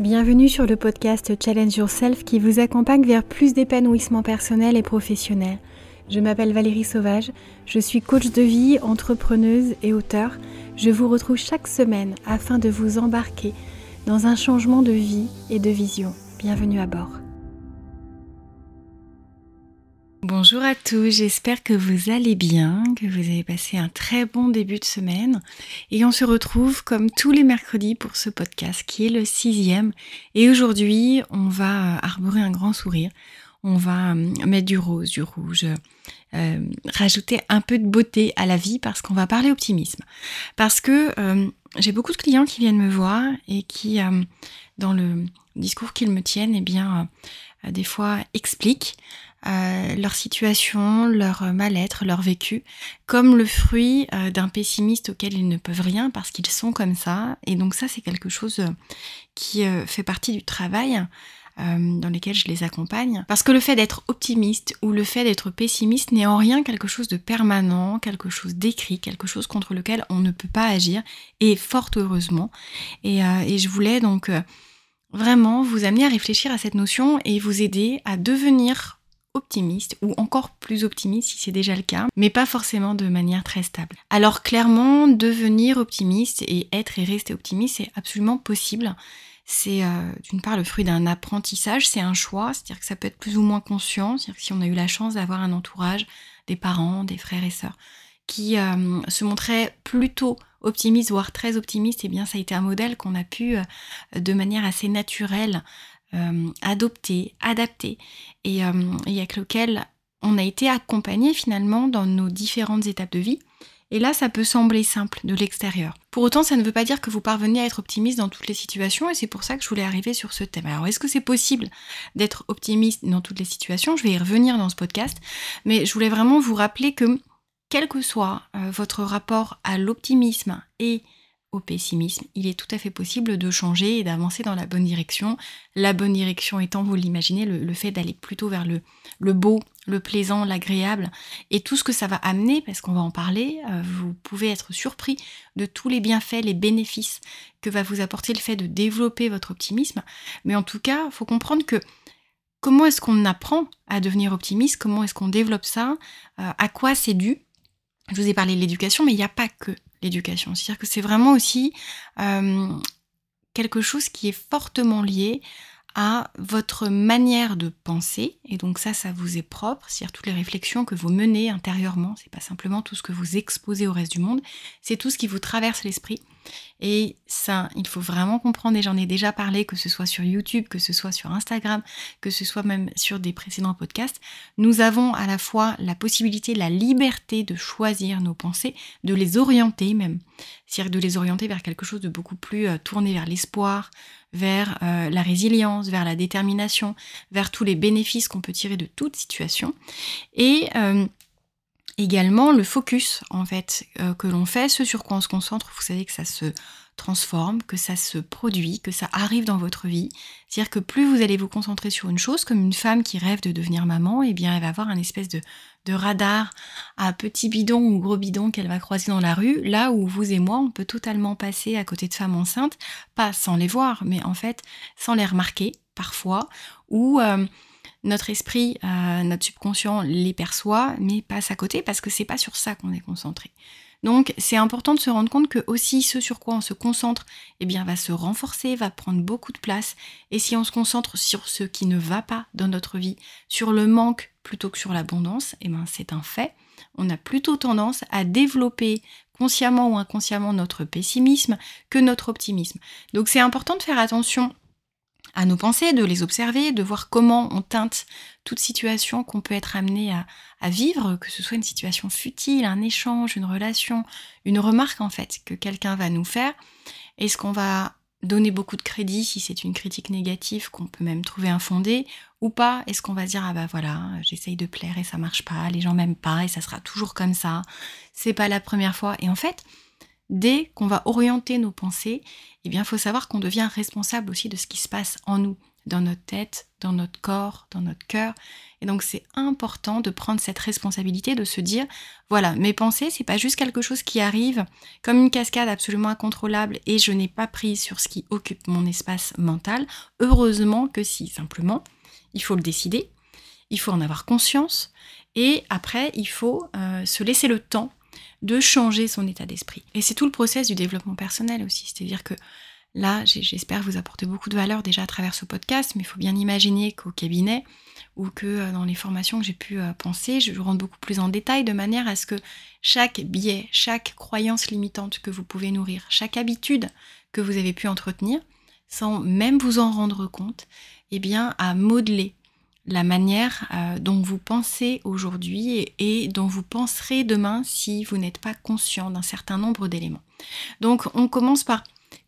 Bienvenue sur le podcast Challenge Yourself qui vous accompagne vers plus d'épanouissement personnel et professionnel. Je m'appelle Valérie Sauvage, je suis coach de vie, entrepreneuse et auteur. Je vous retrouve chaque semaine afin de vous embarquer dans un changement de vie et de vision. Bienvenue à bord. Bonjour à tous, j'espère que vous allez bien, que vous avez passé un très bon début de semaine. Et on se retrouve comme tous les mercredis pour ce podcast qui est le sixième. Et aujourd'hui, on va arborer un grand sourire. On va euh, mettre du rose, du rouge, euh, rajouter un peu de beauté à la vie parce qu'on va parler optimisme. Parce que euh, j'ai beaucoup de clients qui viennent me voir et qui, dans le discours qu'ils me tiennent, eh bien, des fois expliquent euh, leur situation, leur mal-être, leur vécu, comme le fruit euh, d'un pessimiste auquel ils ne peuvent rien parce qu'ils sont comme ça. Et donc ça, c'est quelque chose euh, qui fait partie du travail dans lequel je les accompagne. Parce que le fait d'être optimiste ou le fait d'être pessimiste n'est en rien quelque chose de permanent, quelque chose d'écrit, quelque chose contre lequel on ne peut pas agir, et fort heureusement. Et, et je voulais donc vraiment vous amener à réfléchir à cette notion et vous aider à devenir optimiste ou encore plus optimiste si c'est déjà le cas, mais pas forcément de manière très stable. Alors clairement, devenir optimiste et être et rester optimiste, c'est absolument possible. C'est euh, d'une part le fruit d'un apprentissage, c'est un choix, c'est-à-dire que ça peut être plus ou moins conscient, c'est-à-dire que si on a eu la chance d'avoir un entourage, des parents, des frères et sœurs, qui euh, se montraient plutôt optimistes, voire très optimistes, et eh bien ça a été un modèle qu'on a pu, euh, de manière assez naturelle, euh, adopté, adapté, et, euh, et, avec lequel on a été accompagné finalement dans nos différentes étapes de vie. Et là, ça peut sembler simple de l'extérieur. Pour autant, ça ne veut pas dire que vous parvenez à être optimiste dans toutes les situations, et c'est pour ça que je voulais arriver sur ce thème. Alors, est-ce que c'est possible d'être optimiste dans toutes les situations? Je vais y revenir dans ce podcast, mais je voulais vraiment vous rappeler que, quel que soit euh, votre rapport à l'optimisme et pessimisme, il est tout à fait possible de changer et d'avancer dans la bonne direction. La bonne direction étant, vous l'imaginez, le, fait d'aller plutôt vers le, le, beau, le plaisant, l'agréable et tout ce que ça va amener, parce qu'on va en parler, euh, vous pouvez être surpris de tous les bienfaits, les bénéfices que va vous apporter le fait de développer votre optimisme. Mais en tout cas, il faut comprendre que comment est-ce qu'on apprend à devenir optimiste, comment est-ce qu'on développe ça, euh, à quoi c'est dû? Je vous ai parlé de l'éducation, mais il n'y a pas que C'est-à-dire que c'est vraiment aussi euh, quelque chose qui est fortement lié à votre manière de penser. Et donc ça, ça vous est propre. C'est-à-dire toutes les réflexions que vous menez intérieurement. C'est pas simplement tout ce que vous exposez au reste du monde. C'est tout ce qui vous traverse l'esprit. Et ça, il faut vraiment comprendre, et j'en ai déjà parlé, que ce soit sur YouTube, que ce soit sur Instagram, que ce soit même sur des précédents podcasts, nous avons à la fois la possibilité, la liberté de choisir nos pensées, de les orienter même, c'est-à-dire de les orienter vers quelque chose de beaucoup plus euh, tourné vers l'espoir, vers euh, la résilience, vers la détermination, vers tous les bénéfices qu'on peut tirer de toute situation. Et euh, également le focus en fait euh, que l'on fait, ce sur quoi on se concentre, vous savez que ça se transforme, que ça se produit, que ça arrive dans votre vie. C'est-à-dire que plus vous allez vous concentrer sur une chose, comme une femme qui rêve de devenir maman, eh bien elle va avoir un espèce de, de radar à petit bidon ou gros bidon qu'elle va croiser dans la rue, là où vous et moi, on peut totalement passer à côté de femmes enceintes, pas sans les voir, mais en fait sans les remarquer parfois, ou... Notre esprit, euh, notre subconscient les perçoit, mais passe à côté parce que c'est pas sur ça qu'on est concentré. Donc c'est important de se rendre compte que aussi ce sur quoi on se concentre, eh bien va se renforcer, va prendre beaucoup de place. Et si on se concentre sur ce qui ne va pas dans notre vie, sur le manque plutôt que sur l'abondance, eh bien c'est un fait. On a plutôt tendance à développer consciemment ou inconsciemment notre pessimisme que notre optimisme. Donc c'est important de faire attention à nos pensées, de les observer, de voir comment on teinte toute situation qu'on peut être amené à, vivre, que ce soit une situation futile, un échange, une relation, une remarque en fait que quelqu'un va nous faire. Est-ce qu'on va donner beaucoup de crédit si c'est une critique négative qu'on peut même trouver infondée ou pas? Est-ce qu'on va dire ah bah voilà, j'essaye de plaire et ça marche pas, les gens m'aiment pas et ça sera toujours comme ça, c'est pas la première fois et en fait, dès qu'on va orienter nos pensées, eh bien, il faut savoir qu'on devient responsable aussi de ce qui se passe en nous. dans notre tête, dans notre corps, dans notre cœur. Et donc c'est important de prendre cette responsabilité, de se dire, voilà, mes pensées, c'est pas juste quelque chose qui arrive comme une cascade absolument incontrôlable et je n'ai pas pris sur ce qui occupe mon espace mental. Heureusement que si, simplement, il faut le décider, il faut en avoir conscience et après, il faut euh, se laisser le temps de changer son état d'esprit. Et c'est tout le process du développement personnel aussi, c'est-à-dire que Là, j'espère vous apporter beaucoup de valeur déjà à travers ce podcast, mais il faut bien imaginer qu'au cabinet ou que euh, dans les formations que j'ai pu euh, penser, je rentre beaucoup plus en détail de manière à ce que chaque biais, chaque croyance limitante que vous pouvez nourrir, chaque habitude que vous avez pu entretenir, sans même vous en rendre compte, eh bien, à modeler la manière euh, dont vous pensez aujourd'hui et, dont vous penserez demain si vous n'êtes pas conscient d'un certain nombre d'éléments. Donc on commence par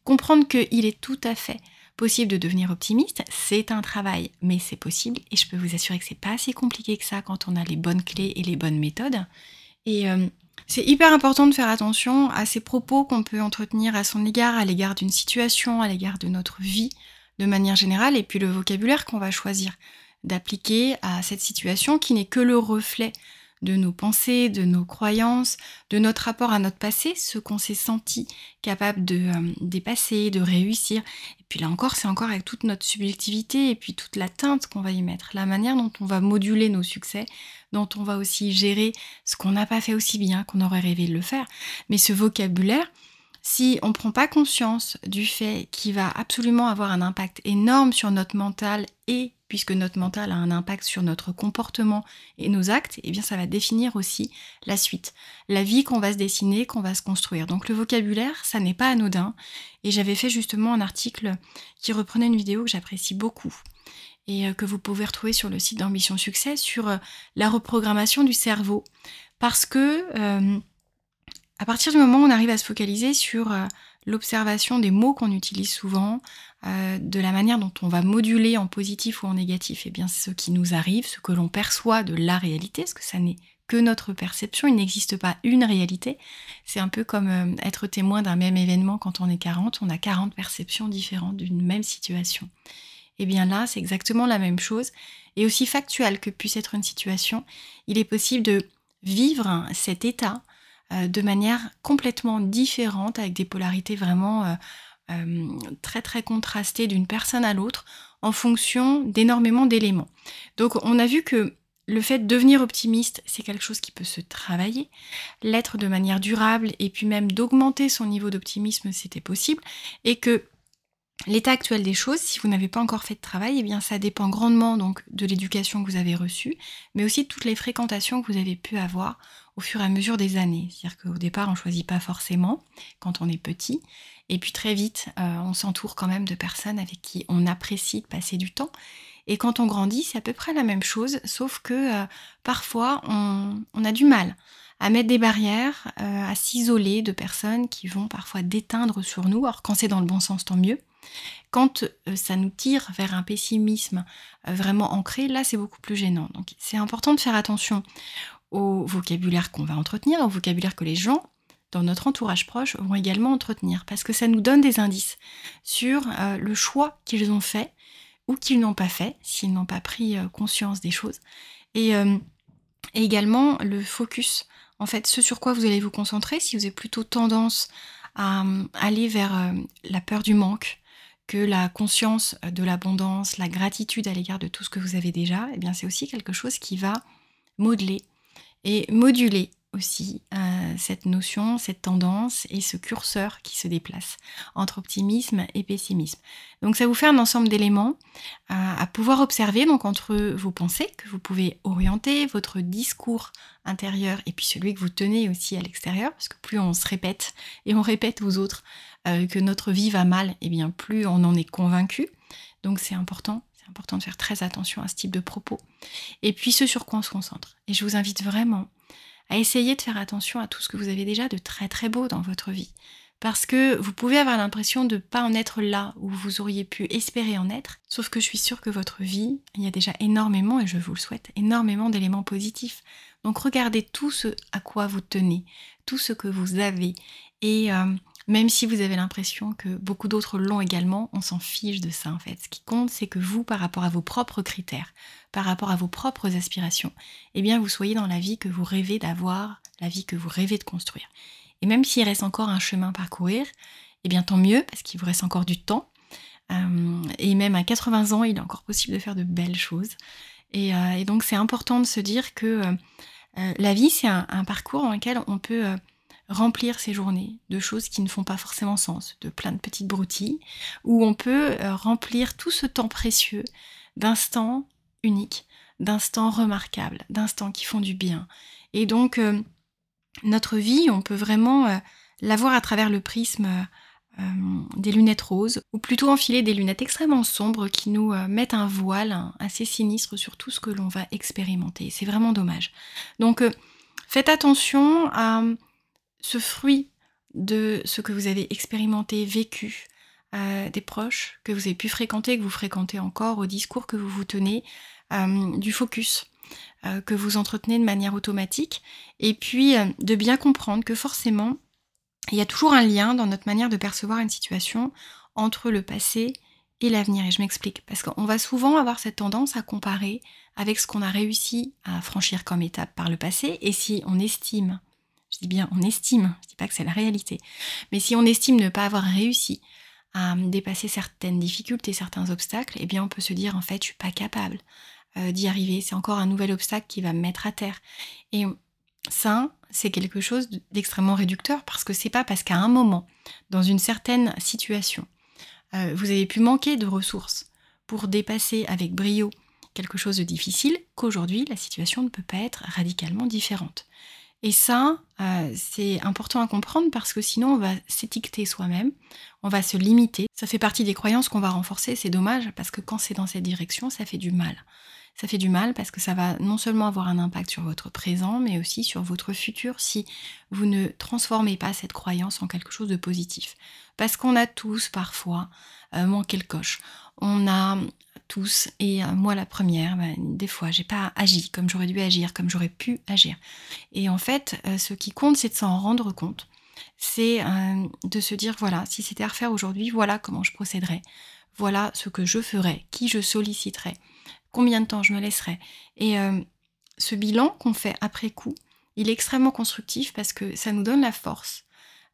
comprendre qu'il est tout à fait possible de devenir optimiste. C'est un travail, mais c'est possible. Et je peux vous assurer que c'est pas si compliqué que ça quand on a les bonnes clés et les bonnes méthodes. Et euh, c'est hyper important de faire attention à ces propos qu'on peut entretenir à son égard, à l'égard d'une situation, à l'égard de notre vie de manière générale, et puis le vocabulaire qu'on va choisir d'appliquer à cette situation qui n'est que le reflet de nos pensées, de nos croyances, de notre rapport à notre passé, ce qu'on s'est senti capable de euh, dépasser, de réussir. Et puis là encore, c'est encore avec toute notre subjectivité et puis toute la teinte qu'on va y mettre, la manière dont on va moduler nos succès, dont on va aussi gérer ce qu'on n'a pas fait aussi bien qu'on aurait rêvé de le faire. Mais ce vocabulaire, si on ne prend pas conscience du fait qu'il va absolument avoir un impact énorme sur notre mental et puisque notre mental a un impact sur notre comportement et nos actes, eh bien ça va définir aussi la suite, la vie qu'on va se dessiner, qu'on va se construire. Donc le vocabulaire, ça n'est pas anodin. Et j'avais fait justement un article qui reprenait une vidéo que j'apprécie beaucoup et euh, que vous pouvez retrouver sur le site d'Ambition Succès sur euh, la reprogrammation du cerveau. Parce que euh, à partir du moment où on arrive à se focaliser sur l'observation des mots qu'on utilise souvent, euh, de la manière dont on va moduler en positif ou en négatif, eh bien ce qui nous arrive, ce que l'on perçoit de la réalité, parce que ça n'est que notre perception, il n'existe pas une réalité. C'est un peu comme euh, être témoin d'un même événement quand on est 40, on a 40 perceptions différentes d'une même situation. Et eh bien là, c'est exactement la même chose. Et aussi factuel que puisse être une situation, il est possible de vivre cet état euh, de manière complètement différente, avec des polarités vraiment euh, très très contrastées d'une personne à l'autre, en fonction d'énormément d'éléments. Donc on a vu que le fait de devenir optimiste, c'est quelque chose qui peut se travailler. L'être de manière durable et puis même d'augmenter son niveau d'optimisme, c'était possible. Et que l'état actuel des choses, si vous n'avez pas encore fait de travail, eh bien ça dépend grandement donc de l'éducation que vous avez reçue, mais aussi de toutes les fréquentations que vous avez pu avoir au fur et à mesure des années. C'est-à-dire qu'au départ, on ne choisit pas forcément quand on est petit. Et puis très vite, euh, on s'entoure quand même de personnes avec qui on apprécie de passer du temps. Et quand on grandit, c'est à peu près la même chose, sauf que euh, parfois, on, a du mal à mettre des barrières, euh, à s'isoler de personnes qui vont parfois déteindre sur nous. Alors quand c'est dans le bon sens, tant mieux. Quand ça nous tire vers un pessimisme vraiment ancré, là c'est beaucoup plus gênant. Donc c'est important de faire attention au vocabulaire qu'on va entretenir, au vocabulaire que les gens notre entourage proche vont également entretenir, parce que ça nous donne des indices sur euh, le choix qu'ils ont fait ou qu'ils n'ont pas fait, s'ils n'ont pas pris euh, conscience des choses, euh, et, également le focus, en fait, ce sur quoi vous allez vous concentrer, si vous avez plutôt tendance à aller vers la peur du manque, que la conscience de l'abondance, la gratitude à l'égard de tout ce que vous avez déjà, eh bien c'est aussi quelque chose qui va modeler et moduler euh, cette notion, cette tendance et ce curseur qui se déplace entre optimisme et pessimisme. Donc ça vous fait un ensemble d'éléments euh, à pouvoir observer donc entre vos pensées que vous pouvez orienter, votre discours intérieur et puis celui que vous tenez aussi à l'extérieur parce que plus on se répète et on répète aux autres euh, que notre vie va mal, et eh bien plus on en est convaincu. Donc c'est important important de faire très attention à ce type de propos. Et puis ce sur quoi on se concentre. Et je vous invite vraiment à essayer de faire attention à tout ce que vous avez déjà de très très beau dans votre vie. Parce que vous pouvez avoir l'impression de ne pas en être là où vous auriez pu espérer en être. Sauf que je suis sûre que votre vie, il y a déjà énormément, et je vous le souhaite, énormément d'éléments positifs. Donc regardez tout ce à quoi vous tenez, tout ce que vous avez, et euh, Même si vous avez l'impression que beaucoup d'autres l'ont également, on s'en fiche de ça en fait. Ce qui compte, c'est que vous, par rapport à vos propres critères, par rapport à vos propres aspirations, eh bien vous soyez dans la vie que vous rêvez d'avoir, la vie que vous rêvez de construire. Et même s'il reste encore un chemin à parcourir, eh bien tant mieux, parce qu'il vous reste encore du temps. Euh, et même à 80 ans, il est encore possible de faire de belles choses. Et, euh, donc c'est important de se dire que euh, la vie, c'est un, parcours dans lequel on peut remplir ses journées de choses qui ne font pas forcément sens, de plein de petites broutilles, où on peut remplir tout ce temps précieux d'instants uniques, d'instants remarquables, d'instants qui font du bien. Et donc, notre vie, on peut vraiment la voir à travers le prisme euh, des lunettes roses, ou plutôt enfiler des lunettes extrêmement sombres qui nous euh, mettent un voile assez sinistre sur tout ce que l'on va expérimenter. C'est vraiment dommage. Donc euh, faites attention à ce fruit de ce que vous avez expérimenté, vécu, des proches que vous avez pu fréquenter, que vous fréquentez encore, au discours que vous vous tenez, du focus que vous entretenez de manière automatique, et puis de bien comprendre que forcément, il y a toujours un lien dans notre manière de percevoir une situation entre le passé et l'avenir. Et je m'explique. Parce qu'on va souvent avoir cette tendance à comparer avec ce qu'on a réussi à franchir comme étape par le passé. Et si on estime, je dis bien on estime, je dis pas que c'est la réalité, mais si on estime ne pas avoir réussi à dépasser certaines difficultés, certains obstacles, eh bien on peut se dire en fait je suis pas capable euh, d'y arriver. C'est encore un nouvel obstacle qui va me mettre à terre. Et ça, c'est quelque chose d'extrêmement réducteur parce que c'est pas parce qu'à un moment, dans une certaine situation, euh, vous avez pu manquer de ressources pour dépasser avec brio quelque chose de difficile qu'aujourd'hui la situation ne peut pas être radicalement différente. Et ça, euh, c'est important à comprendre parce que sinon on va s'étiqueter soi-même, on va se limiter. Ça fait partie des croyances qu'on va renforcer, c'est dommage parce que quand c'est dans cette direction, ça fait du mal ça fait du mal parce que ça va non seulement avoir un impact sur votre présent, mais aussi sur votre futur si vous ne transformez pas cette croyance en quelque chose de positif. Parce qu'on a tous parfois euh, manqué le coche. On a tous, et euh, moi la première, ben, des fois j'ai pas agi comme j'aurais dû agir, comme j'aurais pu agir. Et en fait, euh, ce qui compte, c'est de s'en rendre compte. C'est de se dire, voilà, si c'était à refaire aujourd'hui, voilà comment je procéderais. Voilà ce que je ferais, qui je solliciterais combien de temps je me laisserai. Et euh, ce bilan qu'on fait après coup, il est extrêmement constructif parce que ça nous donne la force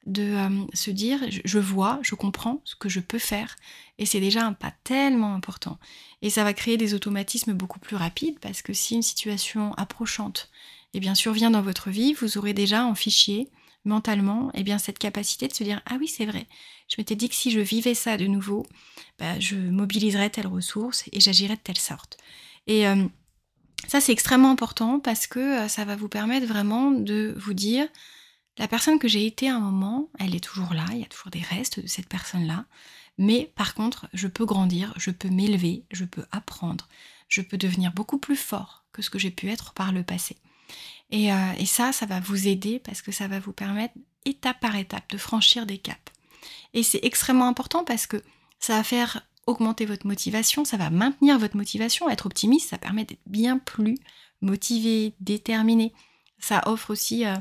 de euh, se dire je vois, je comprends ce que je peux faire et c'est déjà un pas tellement important. Et ça va créer des automatismes beaucoup plus rapides parce que si une situation approchante eh bien, survient dans votre vie, vous aurez déjà en fichier mentalement eh bien, cette capacité de se dire ah oui c'est vrai, je m'étais dit que si je vivais ça de nouveau, bah, je mobiliserais telle ressource et j'agirais de telle sorte. Et euh, ça, c'est extrêmement important parce que euh, ça va vous permettre vraiment de vous dire, la personne que j'ai été à un moment, elle est toujours là, il y a toujours des restes de cette personne-là. Mais par contre, je peux grandir, je peux m'élever, je peux apprendre, je peux devenir beaucoup plus fort que ce que j'ai pu être par le passé. Et, euh, ça, ça va vous aider parce que ça va vous permettre étape par étape de franchir des caps. Et c'est extrêmement important parce que ça va faire augmenter votre motivation, ça va maintenir votre motivation. Être optimiste, ça permet d'être bien plus motivé, déterminé. Ça offre aussi euh,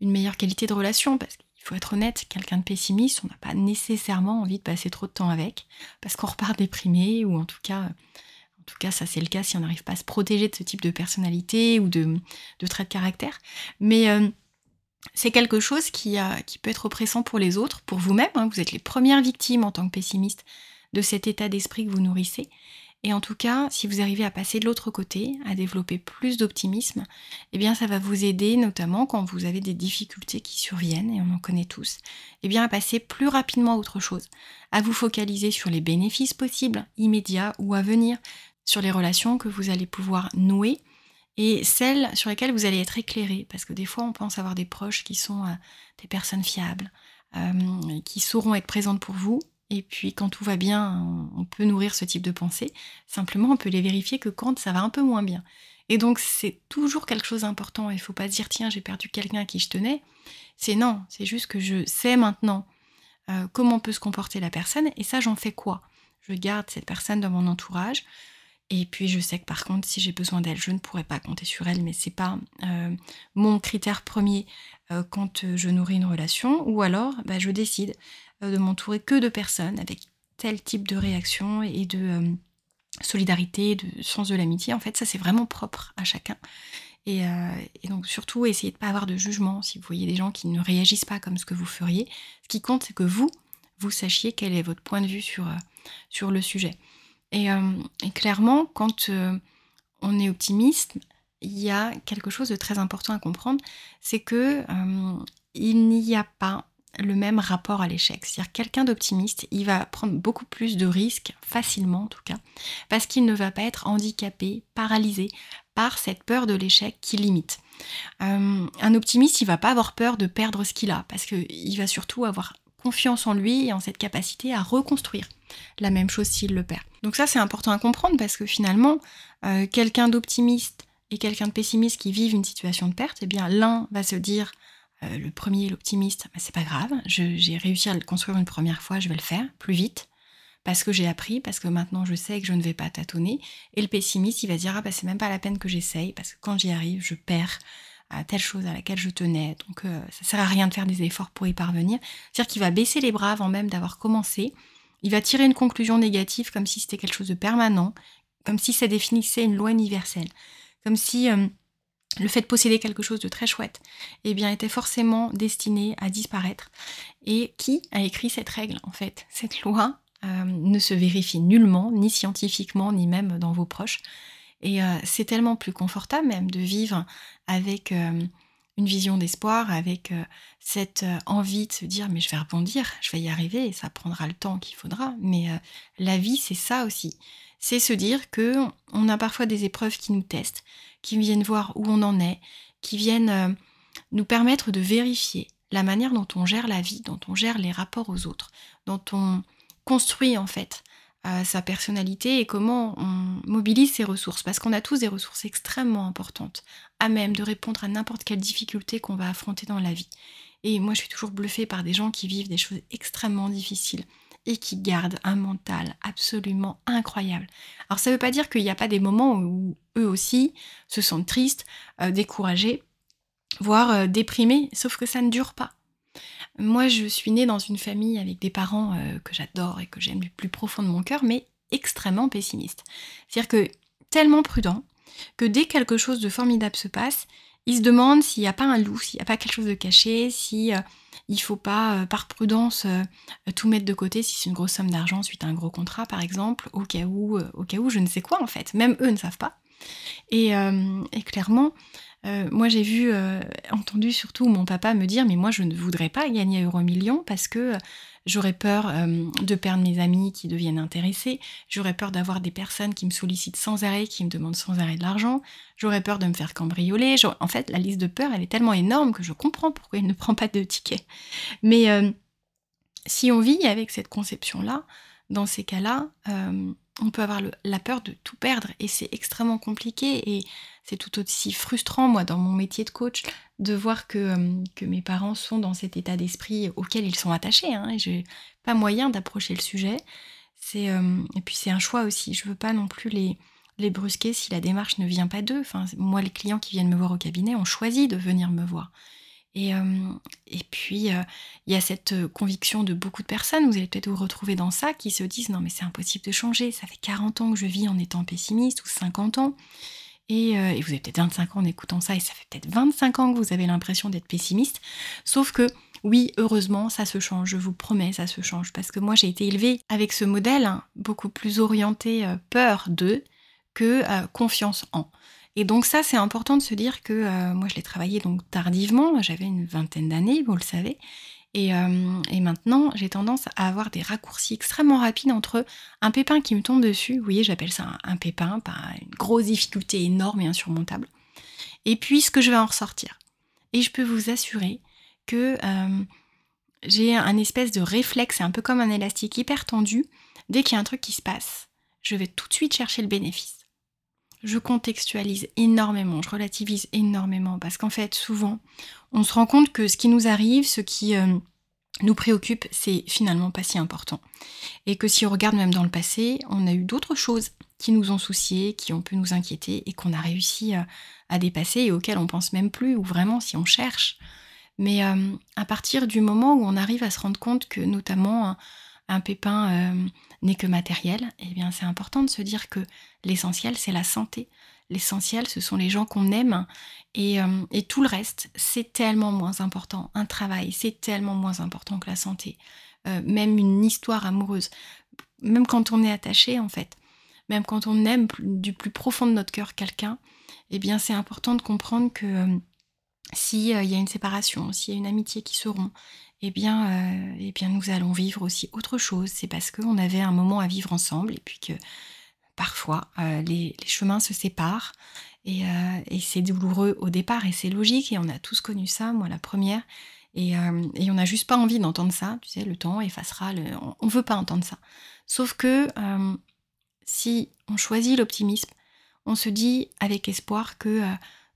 une meilleure qualité de relation parce qu'il faut être honnête, quelqu'un de pessimiste, on n'a pas nécessairement envie de passer trop de temps avec parce qu'on repart déprimé ou en tout cas, en tout cas ça c'est le cas si on n'arrive pas à se protéger de ce type de personnalité ou de, de traits de caractère. Mais euh, c'est quelque chose qui, qui, peut être oppressant pour les autres, pour vous-même. Hein. vous êtes les premières victimes en tant que pessimiste de cet état d'esprit que vous nourrissez. Et en tout cas, si vous arrivez à passer de l'autre côté, à développer plus d'optimisme, eh bien ça va vous aider, notamment quand vous avez des difficultés qui surviennent, et on en connaît tous, eh bien à passer plus rapidement à autre chose, à vous focaliser sur les bénéfices possibles, immédiats ou à venir, sur les relations que vous allez pouvoir nouer, et celles sur lesquelles vous allez être éclairé, parce que des fois on pense avoir des proches qui sont euh, des personnes fiables, euh, qui sauront être présentes pour vous, et puis quand tout va bien, on peut nourrir ce type de pensée. Simplement, on peut les vérifier que quand ça va un peu moins bien. Et donc c'est toujours quelque chose d'important. Il ne faut pas dire tiens j'ai perdu quelqu'un qui je tenais. C'est non, c'est juste que je sais maintenant euh, comment peut se comporter la personne et ça j'en fais quoi? Je garde cette personne dans mon entourage Et puis je sais que par contre, si j'ai besoin d'elle, je ne pourrais pas compter sur elle, mais c'est pas mon critère premier quand je nourris une relation. Ou alors, bah, je décide de m'entourer que de personnes avec tel type de réaction et de solidarité, de sens de l'amitié. En fait, ça c'est vraiment propre à chacun. Et, donc surtout, essayez de ne pas avoir de jugement si vous voyez des gens qui ne réagissent pas comme ce que vous feriez. Ce qui compte, c'est que vous, vous sachiez quel est votre point de vue sur, sur le sujet. Et, clairement, quand on est optimiste, il y a quelque chose de très important à comprendre, c'est que il n'y a pas le même rapport à l'échec. C'est-à-dire quelqu'un d'optimiste, il va prendre beaucoup plus de risques, facilement en tout cas, parce qu'il ne va pas être handicapé, paralysé par cette peur de l'échec qui limite. un optimiste, il va pas avoir peur de perdre ce qu'il a, parce qu'il va surtout avoir confiance en lui et en cette capacité à reconstruire la même chose s'il le perd. Donc ça c'est important à comprendre parce que finalement, euh, quelqu'un d'optimiste et quelqu'un de pessimiste qui vivent une situation de perte, eh bien l'un va se dire, euh, le premier, l'optimiste, c'est pas grave, j'ai réussi à le construire une première fois, je vais le faire plus vite parce que j'ai appris, parce que maintenant je sais que je ne vais pas tâtonner. Et le pessimiste, il va dire, ah bah c'est même pas la peine que j'essaye, parce que quand j'y arrive, je perds à telle chose à laquelle je tenais. Donc euh, ça sert à rien de faire des efforts pour y parvenir. C'est-à-dire qu'il va baisser les bras avant même d'avoir commencé. Il va tirer une conclusion négative comme si c'était quelque chose de permanent, comme si ça définissait une loi universelle, comme si euh, le fait de posséder quelque chose de très chouette, eh bien, était forcément destiné à disparaître. Et qui a écrit cette règle en fait? Cette loi euh, ne se vérifie nullement, ni scientifiquement, ni même dans vos proches. Et euh, c'est tellement plus confortable même de vivre avec euh, une vision d'espoir, avec euh, cette envie de se dire mais je vais rebondir, je vais y arriver et ça prendra le temps qu'il faudra. Mais la vie, c'est ça aussi. C'est se dire que on a parfois des épreuves qui nous testent, qui viennent voir où on en est, qui viennent nous permettre de vérifier la manière dont on gère la vie, dont on gère les rapports aux autres, dont on construit en fait sa personnalité et comment on mobilise ses ressources. Parce qu'on a tous des ressources extrêmement importantes, à même de répondre à n'importe quelle difficulté qu'on va affronter dans la vie. Et moi, je suis toujours bluffée par des gens qui vivent des choses extrêmement difficiles et qui gardent un mental absolument incroyable. Alors ça ne veut pas dire qu'il n'y a pas des moments où eux aussi se sentent tristes, euh, découragés, voire euh, déprimés, sauf que ça ne dure pas. Moi, je suis née dans une famille avec des parents euh, que j'adore et que j'aime du plus profond de mon cœur, mais extrêmement pessimistes. C'est-à-dire que tellement prudents que dès quelque chose de formidable se passe, ils se demandent s'il n'y a pas un loup, s'il n'y a pas quelque chose de caché, si euh, il faut pas, euh, par prudence, tout mettre de côté si c'est une grosse somme d'argent suite à un gros contrat, par exemple, au cas où, au cas où je ne sais quoi en fait. Même eux ne savent pas. Et clairement, euh, moi, j'ai vu, euh, entendu surtout mon papa me dire, mais moi, je ne voudrais pas gagner Euro Million parce que euh, j'aurais peur de perdre mes amis qui deviennent intéressés, j'aurais peur d'avoir des personnes qui me sollicitent sans arrêt, qui me demandent sans arrêt de l'argent, j'aurais peur de me faire cambrioler. En fait, la liste de peurs, elle est tellement énorme que je comprends pourquoi il ne prend pas de ticket. Mais si on vit avec cette conception-là, dans ces cas-là, on peut avoir la peur de tout perdre et c'est extrêmement compliqué et c'est tout aussi frustrant, moi, dans mon métier de coach, de voir que, euh, que mes parents sont dans cet état d'esprit auquel ils sont attachés. Hein, et j'ai pas moyen d'approcher le sujet. C'est euh, et puis c'est un choix aussi. Je veux pas non plus les les brusquer si la démarche ne vient pas d'eux. Enfin, moi, les clients qui viennent me voir au cabinet ont choisi de venir me voir. Et, euh, et puis, il y a cette conviction de beaucoup de personnes, vous allez peut-être vous retrouver dans ça, qui se disent non mais c'est impossible de changer, ça fait 40 ans que je vis en étant pessimiste, ou 50 ans. Euh, et, vous avez peut-être 25 ans en écoutant ça, et ça fait peut-être 25 ans que vous avez l'impression d'être pessimiste. Sauf que, oui, heureusement, ça se change, je vous promets, ça se change. Parce que moi, j'ai été élevée avec ce modèle hein, beaucoup plus orienté euh, peur de que euh, confiance en. Et donc ça, c'est important de se dire que moi, je l'ai travaillé donc tardivement, j'avais une vingtaine d'années, vous le savez, euh, et, maintenant, j'ai tendance à avoir des raccourcis extrêmement rapides entre un pépin qui me tombe dessus, vous voyez, j'appelle ça un, pépin, pas une grosse difficulté énorme et insurmontable, et puis ce que je vais en ressortir. Et je peux vous assurer que euh, j'ai un espèce de réflexe, un peu comme un élastique hyper tendu, dès qu'il y a un truc qui se passe, je vais tout de suite chercher le bénéfice. Je contextualise énormément, je relativise énormément, parce qu'en fait, souvent, on se rend compte que ce qui nous arrive, ce qui euh, nous préoccupe, c'est finalement pas si important. Et que si on regarde même dans le passé, on a eu d'autres choses qui nous ont souciés, qui ont pu nous inquiéter et qu'on a réussi à dépasser et auxquels on pense même plus, ou vraiment si on cherche. Mais à partir du moment où on arrive à se rendre compte que notamment un, pépin n'est que matériel, eh bien c'est important de se dire que l'essentiel c'est la santé. L'essentiel ce sont les gens qu'on aime et, et, tout le reste c'est tellement moins important. Un travail c'est tellement moins important que la santé. même une histoire amoureuse, même quand on est attaché en fait, même quand on aime du plus profond de notre cœur quelqu'un, eh bien c'est important de comprendre que s'il euh, y a une séparation, s'il y a une amitié qui se rompt, eh bien, euh, eh bien nous allons vivre aussi autre chose. C'est parce qu'on avait un moment à vivre ensemble et puis que parfois euh, les, chemins se séparent et, c'est douloureux au départ et c'est logique et on a tous connu ça, moi la première. Et, on n'a juste pas envie d'entendre ça, tu sais, le temps effacera, le... on ne veut pas entendre ça. Sauf que si on choisit l'optimisme, on se dit avec espoir que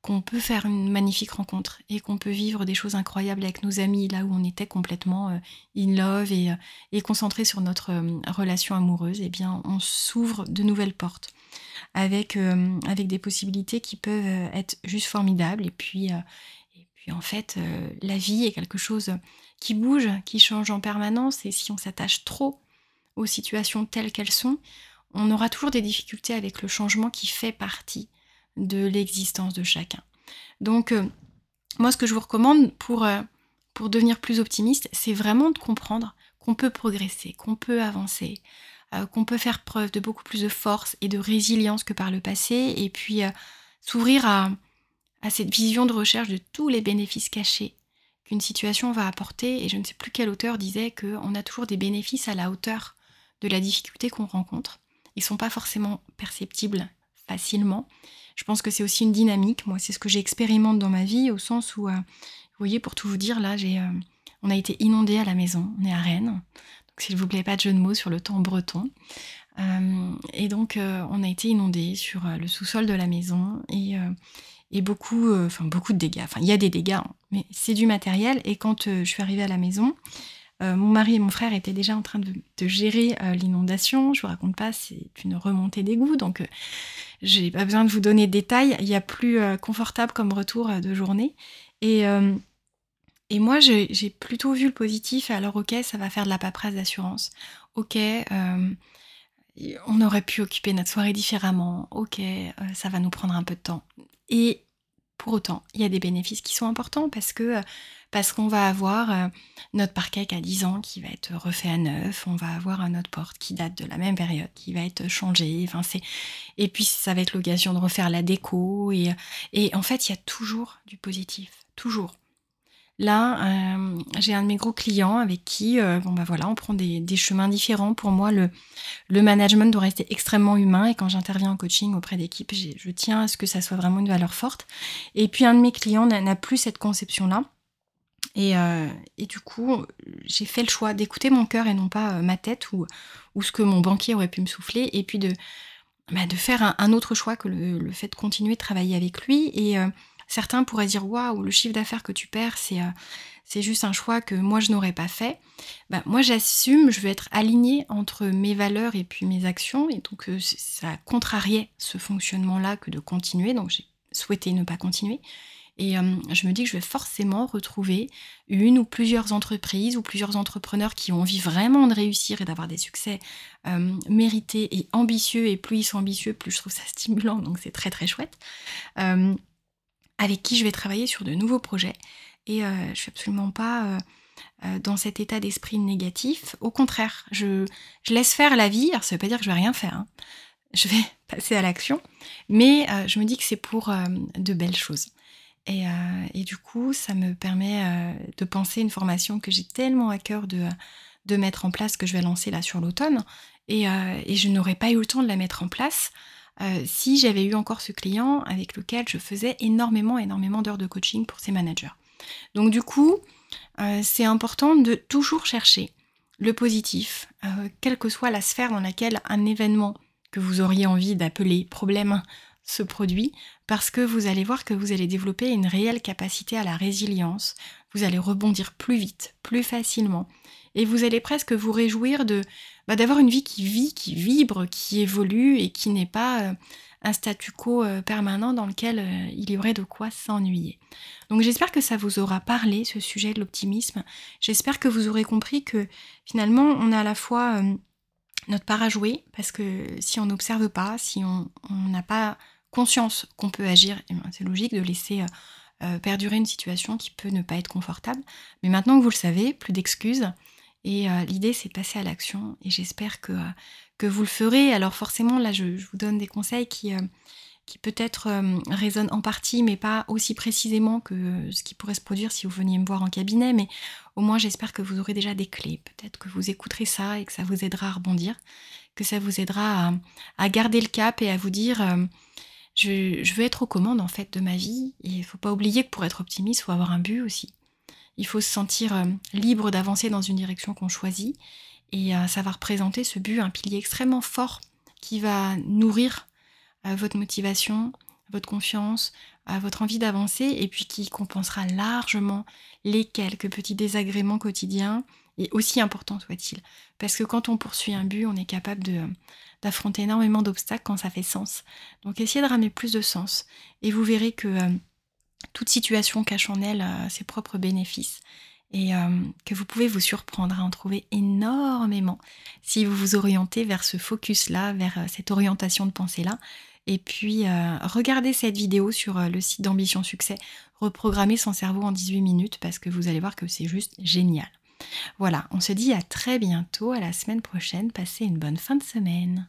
qu'on peut faire une magnifique rencontre et qu'on peut vivre des choses incroyables avec nos amis là où on était complètement euh, in love et, euh, concentré sur notre euh, relation amoureuse, eh bien on s'ouvre de nouvelles portes avec, avec des possibilités qui peuvent être juste formidables. Et puis, et puis en fait la vie est quelque chose qui bouge, qui change en permanence. Et si on s'attache trop aux situations telles qu'elles sont, on aura toujours des difficultés avec le changement qui fait partie de l'existence de chacun. Donc, euh, moi, ce que je vous recommande pour, euh, pour devenir plus optimiste, c'est vraiment de comprendre qu'on peut progresser, qu'on peut avancer, euh, qu'on peut faire preuve de beaucoup plus de force et de résilience que par le passé, et puis s'ouvrir à, à cette vision de recherche de tous les bénéfices cachés qu'une situation va apporter. Et je ne sais plus quel auteur disait qu'on a toujours des bénéfices à la hauteur de la difficulté qu'on rencontre. Ils ne sont pas forcément perceptibles facilement, je pense que c'est aussi une dynamique. Moi, c'est ce que j'expérimente dans ma vie, au sens où, euh, vous voyez, pour tout vous dire, là, j'ai, euh, on a été inondé à la maison. On est à Rennes. Donc, s'il vous plaît, pas de jeu de mots sur le temps breton. Euh, et donc, on a été inondé sur le sous-sol de la maison et, et beaucoup, beaucoup de dégâts. Enfin, il y a des dégâts, hein, mais c'est du matériel. Et quand je suis arrivée à la maison, mon mari et mon frère étaient déjà en train de, gérer l'inondation. Je vous raconte pas, c'est une remontée d'égout. Donc, j'ai pas besoin de vous donner de détails. Il y a plus euh, confortable comme retour euh, de journée. Et, euh, et moi, j'ai plutôt vu le positif. Alors, ok, ça va faire de la paperasse d'assurance. Ok, on aurait pu occuper notre soirée différemment. Ok, ça va nous prendre un peu de temps. Et pour autant, il y a des bénéfices qui sont importants parce parce qu'on va avoir euh, notre parquet qui a 10 ans qui va être refait à neuf, on va avoir un autre porte qui date de la même période qui va être changé, enfin c'est et puis ça va être l'occasion de refaire la déco et en fait il y a toujours du positif, toujours. Là, euh, j'ai un de mes gros clients avec qui, euh, bon bah voilà, on prend des, chemins différents. Pour moi, le, management doit rester extrêmement humain et quand j'interviens en coaching auprès d'équipes, je tiens à ce que ça soit vraiment une valeur forte. Et puis un de mes clients n'a plus cette conception-là. Euh, et, du coup, j'ai fait le choix d'écouter mon cœur et non pas ma tête ou, ce que mon banquier aurait pu me souffler, et puis de, bah, faire un, autre choix que le, fait de continuer de travailler avec lui. Et certains pourraient dire Waouh, le chiffre d'affaires que tu perds, c'est c'est juste un choix que moi je n'aurais pas fait. Bah, moi j'assume, je veux être alignée entre mes valeurs et puis mes actions, et donc ça contrariait ce fonctionnement-là que de continuer, donc j'ai souhaité ne pas continuer. Et euh, je me dis que je vais forcément retrouver une ou plusieurs entreprises ou plusieurs entrepreneurs qui ont envie vraiment de réussir et d'avoir des succès euh, mérités et ambitieux. Et plus ils sont ambitieux, plus je trouve ça stimulant. Donc c'est très très chouette. Euh, avec qui je vais travailler sur de nouveaux projets. Et je suis absolument pas dans cet état d'esprit négatif. Au contraire, je, laisse faire la vie. Alors ça veut pas dire que je vais rien faire. Hein. Je vais passer à l'action. Mais je me dis que c'est pour de belles choses. Euh, et, du coup, ça me permet euh, de penser une formation que j'ai tellement à cœur de, mettre en place, que je vais lancer là sur l'automne. Euh, et, je n'aurais pas eu le temps de la mettre en place si j'avais eu encore ce client avec lequel je faisais énormément, énormément d'heures de coaching pour ses managers. Donc du coup, c'est important de toujours chercher le positif, quelle que soit la sphère dans laquelle un événement que vous auriez envie d'appeler problème ce produit parce que vous allez voir que vous allez développer une réelle capacité à la résilience, vous allez rebondir plus vite, plus facilement et vous allez presque vous réjouir de, bah, d'avoir une vie qui vit, qui vibre, qui évolue et qui n'est pas un statu quo permanent dans lequel il y aurait de quoi s'ennuyer. Donc j'espère que ça vous aura parlé, ce sujet de l'optimisme. J'espère que vous aurez compris que finalement on a à la fois notre part à jouer, parce que si on n'observe pas, si on n'a pas conscience qu'on peut agir, eh ben, c'est logique de laisser euh, euh, perdurer une situation qui peut ne pas être confortable. Mais maintenant que vous le savez, plus d'excuses. Et euh, l'idée, c'est de passer à l'action. Et j'espère que, que vous le ferez. Alors forcément, là, je, vous donne des conseils qui, qui peut-être résonnent en partie, mais pas aussi précisément que ce qui pourrait se produire si vous veniez me voir en cabinet. Mais au moins, j'espère que vous aurez déjà des clés. Peut-être que vous écouterez ça et que ça vous aidera à rebondir, que ça vous aidera à, à garder le cap et à vous dire je, veux être aux commandes en fait de ma vie. Et il faut pas oublier que pour être optimiste, il faut avoir un but aussi. Il faut se sentir euh, libre d'avancer dans une direction qu'on choisit. Et euh, ça va représenter ce but, un pilier extrêmement fort qui va nourrir euh, votre motivation, votre confiance, votre envie d'avancer, et puis qui compensera largement les quelques petits désagréments quotidiens, et aussi importants soit-il. Parce que quand on poursuit un but, on est capable d'affronter énormément d'obstacles quand ça fait sens. Donc essayez de ramener plus de sens et vous verrez que toute situation cache en elle euh, ses propres bénéfices et euh, que vous pouvez vous surprendre à en trouver énormément si vous vous orientez vers ce focus-là, vers cette orientation de pensée-là. Et puis, regardez cette vidéo sur le site d'Ambition Succès, reprogrammer son cerveau en 18 minutes, parce que vous allez voir que c'est juste génial. Voilà, on se dit à très bientôt, à la semaine prochaine. Passez une bonne fin de semaine.